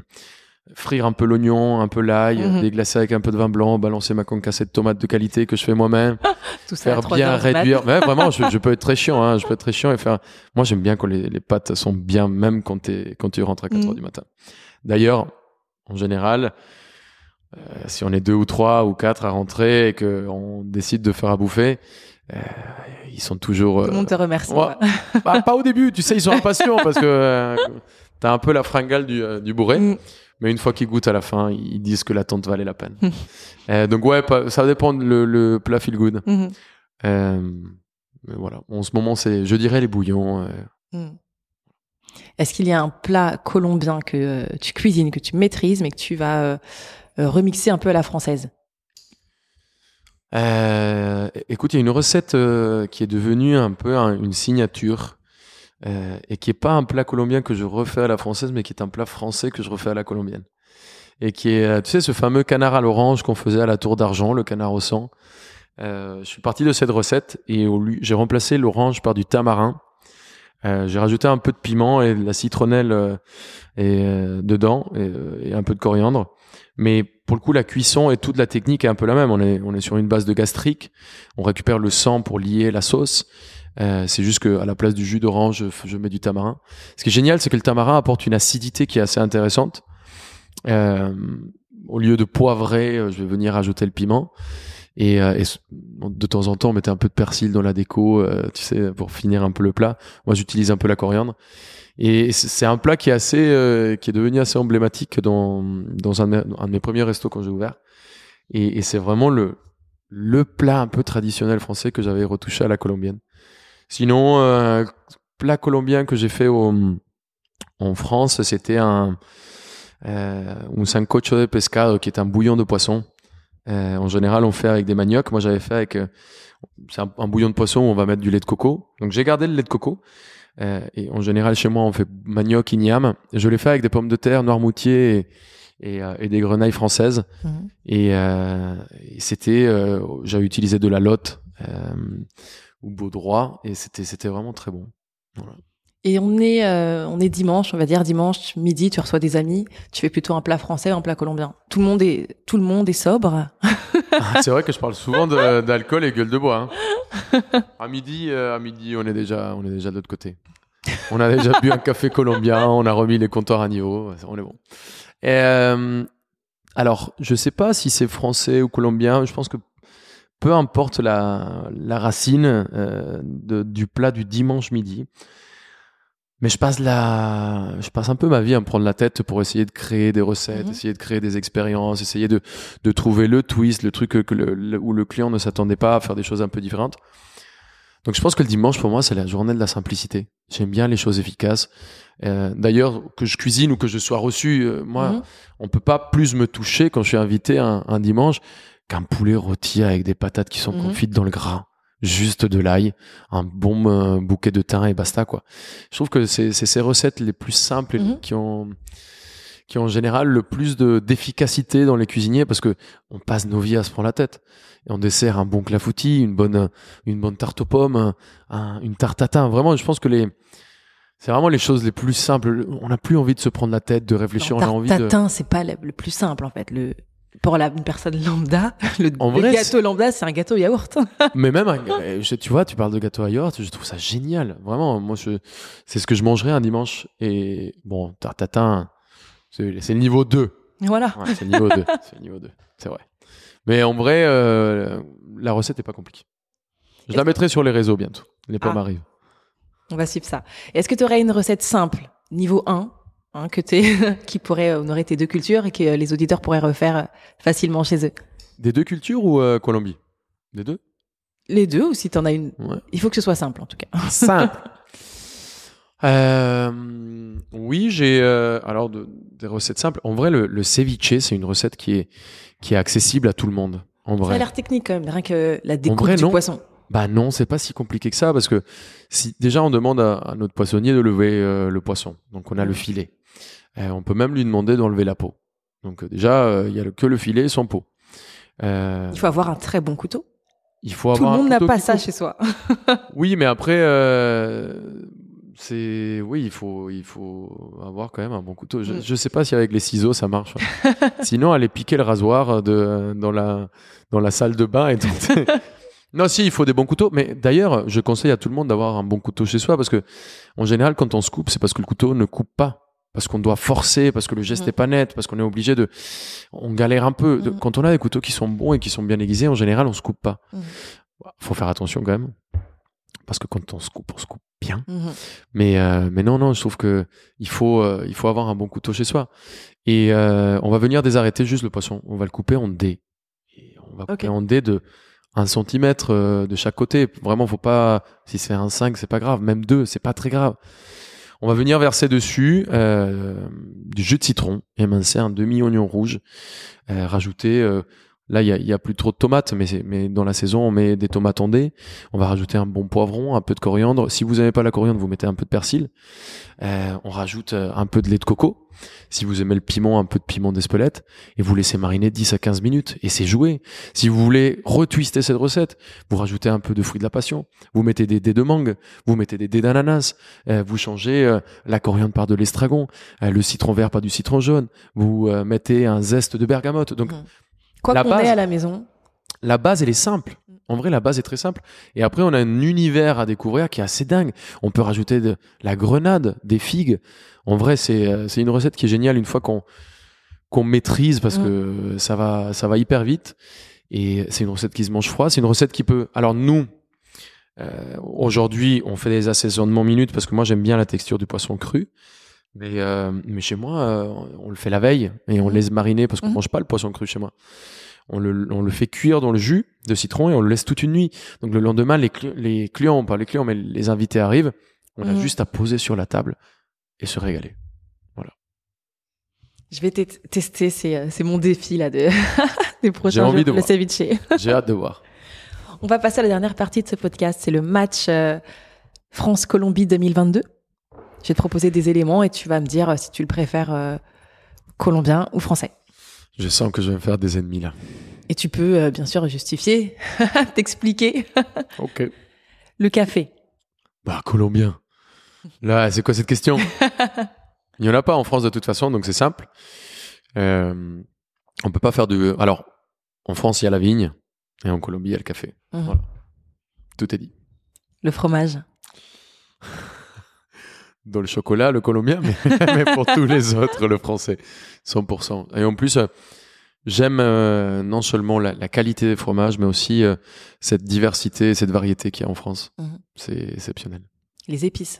frire un peu l'oignon, un peu l'ail, Mhm. déglacer avec un peu de vin blanc, balancer ma concassée de tomates de qualité que je fais moi-même, *laughs* faire 3 bien réduire. Mais vraiment, je, *laughs* je peux être très chiant, hein, je peux être très chiant et faire. Moi, j'aime bien quand les, les pâtes sont bien, même quand, tu rentres à 4 Mhm. heures du matin. D'ailleurs, en général, euh, si on est deux ou trois ou quatre à rentrer et qu'on décide de faire à bouffer, euh, ils sont toujours. Tout le euh, monde te remercie. ouais. bah, pas au début, tu sais, ils sont impatients *laughs* parce que euh, t'as un peu la fringale du, euh, du bourré. Mm. Mais une fois qu'ils goûtent à la fin, ils disent que l'attente valait la peine. Mm. *laughs* Euh, donc ouais, ça dépend le, le plat feel good. Mhm. Euh, mais voilà, en ce moment, c'est, je dirais les bouillons. euh. Mhm. Est-ce qu'il y a un plat colombien que tu cuisines, que tu maîtrises, mais que tu vas remixer un peu à la française? Écoute, il y a une recette qui est devenue un peu un- une signature euh, et qui est pas un plat colombien que je refais à la française, mais qui est un plat français que je refais à la colombienne. Et qui est, euh, tu sais, ce fameux canard à l'orange qu'on faisait à la tour d'argent, le canard au sang. Euh, je suis parti de cette recette et j'ai remplacé l'orange par du tamarin. J'ai rajouté un peu de piment et de la citronnelle et, dedans et, et un peu de coriandre. Mais pour le coup, la cuisson et toute la technique est un peu la même. On est, on est sur une base de gastrique. On récupère le sang pour lier la sauce. Euh, c'est juste que à la place du jus d'orange, je, je mets du tamarin. Ce qui est génial, c'est que le tamarin apporte une acidité qui est assez intéressante. Euh, au lieu de poivrer, euh, je vais venir ajouter le piment. Et, euh, de temps en temps, on mettait un peu de persil dans la déco, tu sais, pour finir un peu le plat. Moi, j'utilise un peu la coriandre. Et c'est- un plat qui est assez, euh, qui est devenu assez emblématique dans dans un, un de mes premiers restos quand j'ai ouvert. Et, et c'est vraiment le le plat un peu traditionnel français que j'avais retouché à la colombienne. Sinon, euh, plat colombien que j'ai fait au, en France, c'était un euh, un sancocho de pescado qui est un bouillon de poisson. Euh, en général, on fait avec des maniocs. Moi, j'avais fait avec euh, c'est un, un bouillon de poisson où on va mettre du lait de coco. Donc, j'ai gardé le lait de coco. Euh, et en général, chez moi, on fait manioc, igname. Je l'ai fait avec des pommes de terre, noirmoutier et, et, euh, et des grenailles françaises. Mhm. Et, euh, et c'était, j'avais utilisé de la lotte ou baudroie et c'était c'était vraiment très bon. Et on est, euh, on est dimanche, on va dire dimanche midi, tu reçois des amis, tu fais plutôt un plat français ou un plat colombien. Tout le monde est, tout le monde est sobre. Ah, c'est vrai que je parle souvent d'alcool et gueule de bois. hein. *laughs* À midi, euh, à midi, on est déjà, on est déjà de l'autre côté. On a déjà bu un café colombien, on a remis les comptoirs à niveau, on est bon. Et, euh, alors, je sais pas si c'est français ou colombien. Je pense que peu importe la, la racine euh, de- du plat du dimanche midi. Mais je passe la, je passe un peu ma vie à me prendre la tête pour essayer de créer des recettes, Mhm. essayer de créer des expériences, essayer de, de trouver le twist, le truc que, que le, le- où le client ne s'attendait pas à faire des choses un peu différentes. Donc je pense que le dimanche pour moi c'est la journée de la simplicité. J'aime bien les choses efficaces. Euh, D'ailleurs que je cuisine ou que je sois reçu, euh, moi Mhm. on peut pas plus me toucher quand je suis invité un, un dimanche qu'un poulet rôti avec des patates qui sont Mhm. confites dans le gras, juste de l'ail, un bon euh, bouquet de thym et basta quoi. Je trouve que c'est ces recettes les plus simples Mhm. qui ont qui ont en général le plus de d'efficacité dans les cuisiniers parce que on passe nos vies à se prendre la tête. Et on dessert un bon clafoutis, une bonne une bonne tarte aux pommes, un- un- une tarte tatin. Vraiment, je pense que les c'est vraiment les choses les plus simples. On n'a plus envie de se prendre la tête, de réfléchir. On a envie de Tatin, c'est pas le, le plus simple en fait. Le pour la une personne lambda, *laughs* le, En le vrai, gâteau lambda, c'est un gâteau yaourt. *laughs* Mais même, un- euh, je- tu vois, tu parles de gâteau à yaourt, je trouve ça génial. Vraiment, moi, c'est ce que je mangerais un dimanche. Et bon, tarte tatin, c'est le niveau 2. voilà. Ouais, c'est le niveau 2. *laughs* C'est le niveau 2. C'est vrai. Mais en vrai, euh, la recette est pas compliquée. Je la mettrai sur les réseaux bientôt. Les pommes Ah. arrivent. On va suivre ça. Est-ce que tu aurais une recette simple, niveau 1, hein, que t'es, *laughs* qui pourrait honorer tes deux cultures et que euh, les auditeurs pourraient refaire euh, facilement chez eux Des deux cultures ou euh, Colombie? Des deux? Les deux, ou si t'en as une. Ouais. Il faut que ce soit simple en tout cas. *laughs* Simple. Euh, oui, j'ai euh, alors de- des recettes simples. En vrai, le, le ceviche, c'est une recette qui est qui est accessible à tout le monde. En Ça a vrai. l'air technique quand même, rien que la découpe vrai, du non. poisson. Bah non, c'est pas si compliqué que ça parce que si déjà on demande à, à notre poissonnier de lever euh, le poisson, donc on a le filet. Euh, on peut même lui demander d'enlever la peau. Donc euh, déjà euh, il y a que le filet sans peau. Il faut avoir un très bon couteau. il faut Tout le avoir monde n'a pas ça chez soi. *laughs* Oui, mais après, c'est oui, il faut il faut avoir quand même un bon couteau. Je, Mm. je sais pas si avec les ciseaux ça marche. *laughs* Sinon, aller piquer le rasoir de dans la dans la salle de bain et tenter- *laughs* Non, si, il faut des bons couteaux. Mais d'ailleurs, je conseille à tout le monde d'avoir un bon couteau chez soi parce que en général, quand on se coupe, c'est parce que le couteau ne coupe pas. Parce qu'on doit forcer, parce que le geste n'est pas net, parce qu'on est obligé de, on galère un peu. De- Mm. Quand on a des couteaux qui sont bons et qui sont bien aiguisés, en général, on se coupe pas. Mm. Faut faire attention quand même, parce que quand on se coupe, on se coupe bien. Mhm. Mais euh, mais non non, je trouve que il faut euh, il faut avoir un bon couteau chez soi. Et euh, on va venir désarrêter juste le poisson. On va le couper en dés. Et on va couper en dés de un centimètre de chaque côté. Vraiment, faut pas. Si c'est un 5, c'est pas grave. Même deux, c'est pas très grave. On va venir verser dessus euh, du jus de citron, émincer un demi oignon rouge, euh, rajouter. Là, il y y a plus trop de tomates, mais, mais dans la saison, on met des tomates en dés. On va rajouter un bon poivron, un peu de coriandre. Si vous n'aimez pas la coriandre, vous mettez un peu de persil. Euh, on rajoute euh, un peu de lait de coco. Si vous aimez le piment, un peu de piment d'Espelette. Et vous laissez mariner 10 à 15 minutes. Et c'est joué. Si vous voulez retwister cette recette, vous rajoutez un peu de fruits de la passion. Vous mettez des dés de mangue. Vous mettez des dés d'ananas. Euh, vous changez euh, la coriandre par de l'estragon. euh, le citron vert par du citron jaune. Vous euh, mettez un zeste de bergamote. Donc Mhm. Quoi qu'on ait à la maison, la base, elle est simple. Mm. En vrai, la base est très simple. Et après, on a un univers à découvrir qui est assez dingue. On peut rajouter de la grenade, des figues. En vrai, c'est euh, c'est une recette qui est géniale une fois qu'on qu'on maîtrise parce Mm. que ça va ça va hyper vite. Et c'est une recette qui se mange froid. C'est une recette qui peut. Alors nous, euh, aujourd'hui, on fait des assaisonnements minutes parce que moi j'aime bien la texture du poisson cru. Mais, euh, mais chez moi, euh, on le fait la veille et on le Mhm. laisse mariner parce qu'on Mhm. mange pas le poisson cru chez moi. On le, on le fait cuire dans le jus de citron et on le laisse toute une nuit. Donc le lendemain, les, cli- les clients, pas les clients, mais les invités arrivent. On a Mhm. juste à poser sur la table et se régaler. Je vais te- tester, c'est euh, c'est mon défi là de *laughs* des prochains J'ai envie jours, de le ceviche. *laughs* J'ai hâte de voir. On va passer à la dernière partie de ce podcast, c'est le match euh, France-Colombie 2022. Je vais te proposer des éléments et tu vas me dire euh, si tu le préfères euh, colombien ou français. Je sens que je vais me faire des ennemis là. Et tu peux euh, bien sûr justifier, *laughs* t'expliquer. Ok. Le café. Bah, colombien. Là, c'est quoi cette question? *laughs* Il n'y en a pas en France de toute façon, donc c'est simple. Euh, on peut pas faire de. Alors, en France, il y a la vigne, et en Colombie, il y a le café. Mhm. Voilà. Tout est dit. Le fromage. *laughs* Dans le chocolat, le colombien, mais, *laughs* mais pour tous les autres, le français, 100%. Et en plus, euh, j'aime euh, non seulement la, la qualité des fromages, mais aussi euh, cette diversité, cette variété qu'il y a en France. Mhm. C'est exceptionnel. Les épices.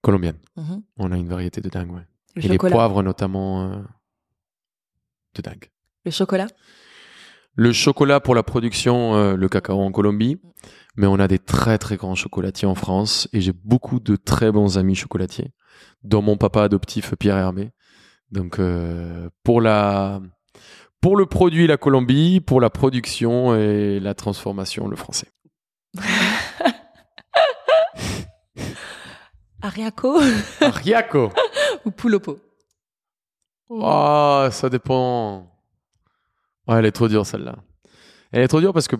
Colombienne, Mhm. on a une variété de dingue, ouais. Le Et les poivres notamment de dingue. Le chocolat. Le chocolat pour la production, euh, le cacao en Colombie, mais on a des très très grands chocolatiers en France et j'ai beaucoup de très bons amis chocolatiers, dont mon papa adoptif Pierre Hermé. Donc euh, pour la pour le produit la Colombie, pour la production et la transformation le français. *laughs* Ariaco Ariaco. *laughs* ou Pulopo. Ah, ça dépend. Ouais, elle est trop dure celle-là. Elle est trop dure parce que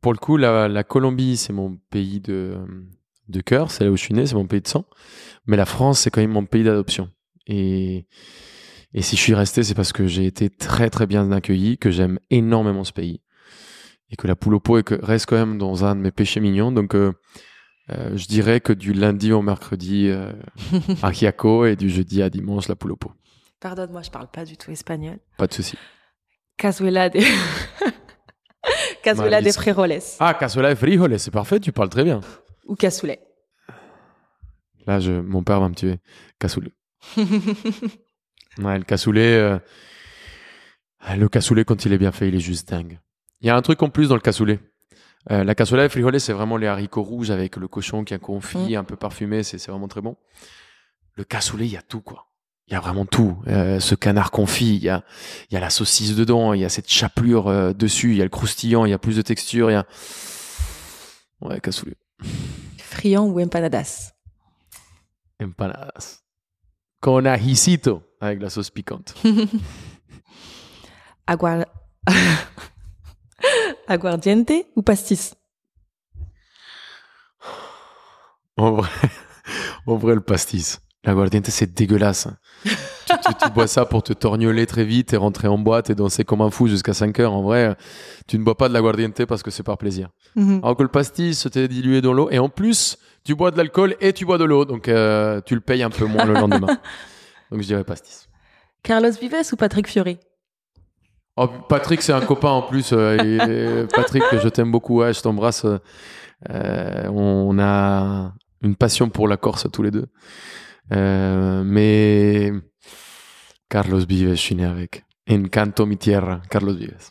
pour le coup, la, la Colombie, c'est mon pays de, de cœur, c'est là où je suis né, c'est mon pays de sang. Mais la France, c'est quand même mon pays d'adoption. Et, et si je suis resté, c'est parce que j'ai été très très bien accueilli, que j'aime énormément ce pays. Et que la poule au pot reste quand même dans un de mes péchés mignons. Donc, euh, euh, je dirais que du lundi au mercredi, euh, *laughs* Ariaco, et du jeudi à dimanche, la poule au pot. Pardonne-moi, je parle pas du tout espagnol. Pas de souci. Cazuela de *laughs* Cazuela de frijoles Ah, cassoulet et frijoles, c'est parfait, tu parles très bien. ou cassoulet. Là, je, mon père va me tuer. Cassoulet. Ouais, le cassoulet, euh, le cassoulet, quand il est bien fait, il est juste dingue. Il y a un truc en plus dans le cassoulet. Euh, la cassoulet et frijoles, c'est vraiment les haricots rouges avec le cochon qui est confit, un peu parfumé, c'est vraiment très bon. Le cassoulet, il y a tout, quoi. Il y a vraiment tout. Euh, ce canard confit, il y a, il y a la saucisse dedans, il y a cette chapelure euh, dessus, il y a le croustillant, il y a plus de texture, il y a... Ouais, cassoulet. Friand ou empanadas? Empanadas. Con ajicito, avec la sauce piquante. *laughs* Aguar... *laughs* Aguardiente ou pastis? En vrai, *laughs* en vrai le pastis. L'aguardiente, c'est dégueulasse. *laughs* tu, tu- tu bois ça pour te torgnoler très vite et rentrer en boîte et danser comme un fou jusqu'à 5 heures. En vrai, euh, tu ne bois pas de l'aguardiente parce que c'est par plaisir. Alors que le pastis, t'es dilué dans l'eau et en plus, tu bois de l'alcool et tu bois de l'eau. Donc, euh, tu le payes un peu moins le lendemain. *laughs* Donc, je dirais pastis. Carlos Vives ou Patrick Fiori? Oh, Patrick, c'est un copain en plus. euh, et Patrick, je t'aime beaucoup. ouais, je t'embrasse. euh, euh, on a une passion pour la Corse tous les deux. Euh, mais Carlos Vives, je suis né avec. Encanto mi tierra, Carlos Vives.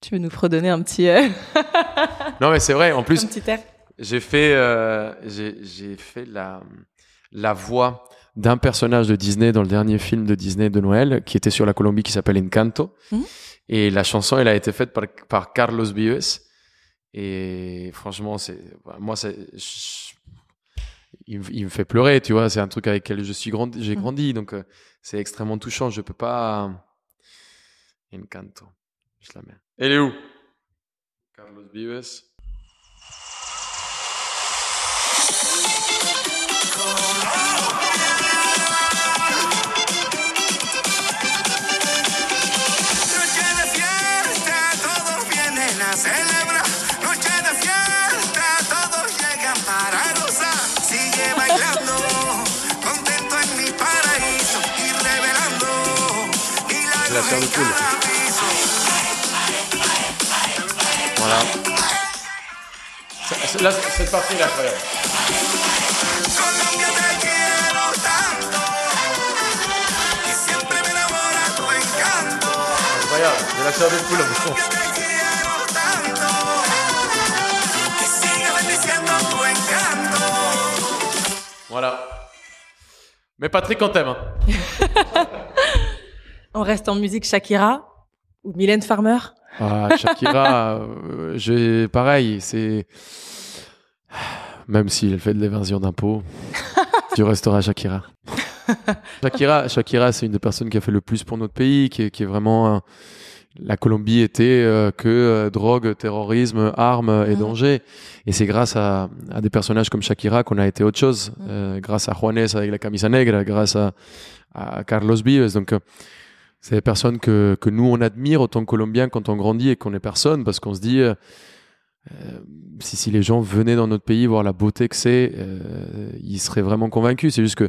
Tu veux nous fredonner un petit, euh, *laughs* Non, mais c'est vrai. En un plus, petit air j'ai fait, euh, j'ai j'ai fait la, la voix d'un personnage de Disney dans le dernier film de Disney de Noël qui était sur la Colombie qui s'appelle Encanto. Mhm. Et la chanson, elle a été faite par, par Carlos Vives. Et franchement, c'est, moi, c'est, je- il, me- il me fait pleurer, tu vois. C'est un truc avec lequel je suis grandi, j'ai Mhm. grandi. Donc, euh, c'est extrêmement touchant. Je peux pas. Encanto. Je la mets. Elle est où? Carlos Vives. Noche chair de poule. Voilà. Là, cette partie est incroyable. Incroyable. J'ai la chair de poule. en fond. Voilà. Mais Patrick, on t'aime. *laughs* On reste en musique Shakira ou Mylène Farmer? Ah, Shakira, *laughs* euh, j'ai pareil, c'est même si elle fait de l'évasion d'impôts, *laughs* tu resteras Shakira. Shakira, Shakira, c'est une des personnes qui a fait le plus pour notre pays, qui est, qui est vraiment la Colombie était euh, que euh, drogue, terrorisme, armes et Mhm. danger. Et c'est grâce à, à des personnages comme Shakira qu'on a été autre chose. Grâce à Juanes avec la camisa negra, grâce à, à Carlos Vives. Donc, c'est des personnes que, que nous, on admire autant que Colombiens quand on grandit et qu'on est personne, parce qu'on se dit, euh, euh, si, si les gens venaient dans notre pays voir la beauté que c'est, euh, ils seraient vraiment convaincus. C'est juste que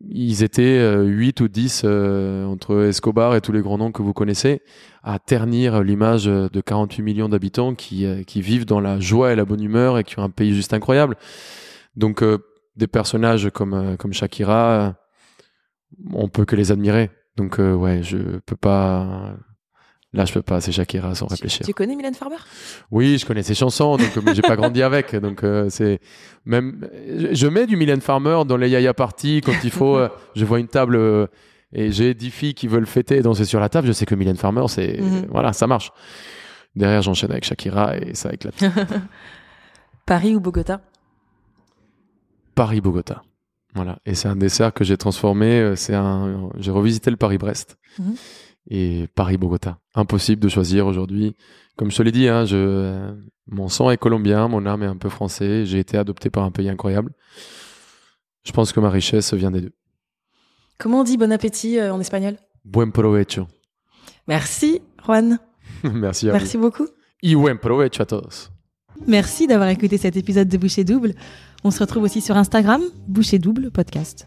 ils étaient euh, 8 ou 10 euh, entre Escobar et tous les grands noms que vous connaissez à ternir l'image de 48 millions d'habitants qui, qui vivent dans la joie et la bonne humeur et qui ont un pays juste incroyable. Donc des personnages comme, comme Shakira, on peut que les admirer. Donc euh, ouais, je peux pas... Là, je peux pas, c'est Shakira sans Tu, réfléchir. tu connais Mylène Farmer? Oui, je connais ses chansons, donc mais j'ai pas *laughs* grandi avec, donc euh, c'est même. Je mets du Mylène Farmer dans les Yaya Party quand il faut. euh, je vois une table euh, et j'ai 10 filles qui veulent fêter et danser sur la table. Je sais que Mylène Farmer, c'est Mhm. voilà, ça marche. Derrière, j'enchaîne avec Shakira et ça éclate. *laughs* Paris ou Bogota? Paris Bogota. Voilà, et c'est un dessert que j'ai transformé. euh, C'est un. J'ai revisité le Paris Brest Mhm. et Paris Bogota. Impossible de choisir aujourd'hui. Comme je te l'ai dit, hein, je, mon sang est colombien, mon âme est un peu français. J'ai été adopté par un pays incroyable. Je pense que ma richesse vient des deux. Comment on dit bon appétit euh, en espagnol? Buen provecho. Merci Juan. *laughs* Merci à Merci beaucoup. Y buen provecho a todos. Merci d'avoir écouté cet épisode de Boucher Double. On se retrouve aussi sur Instagram, Boucher Double Podcast.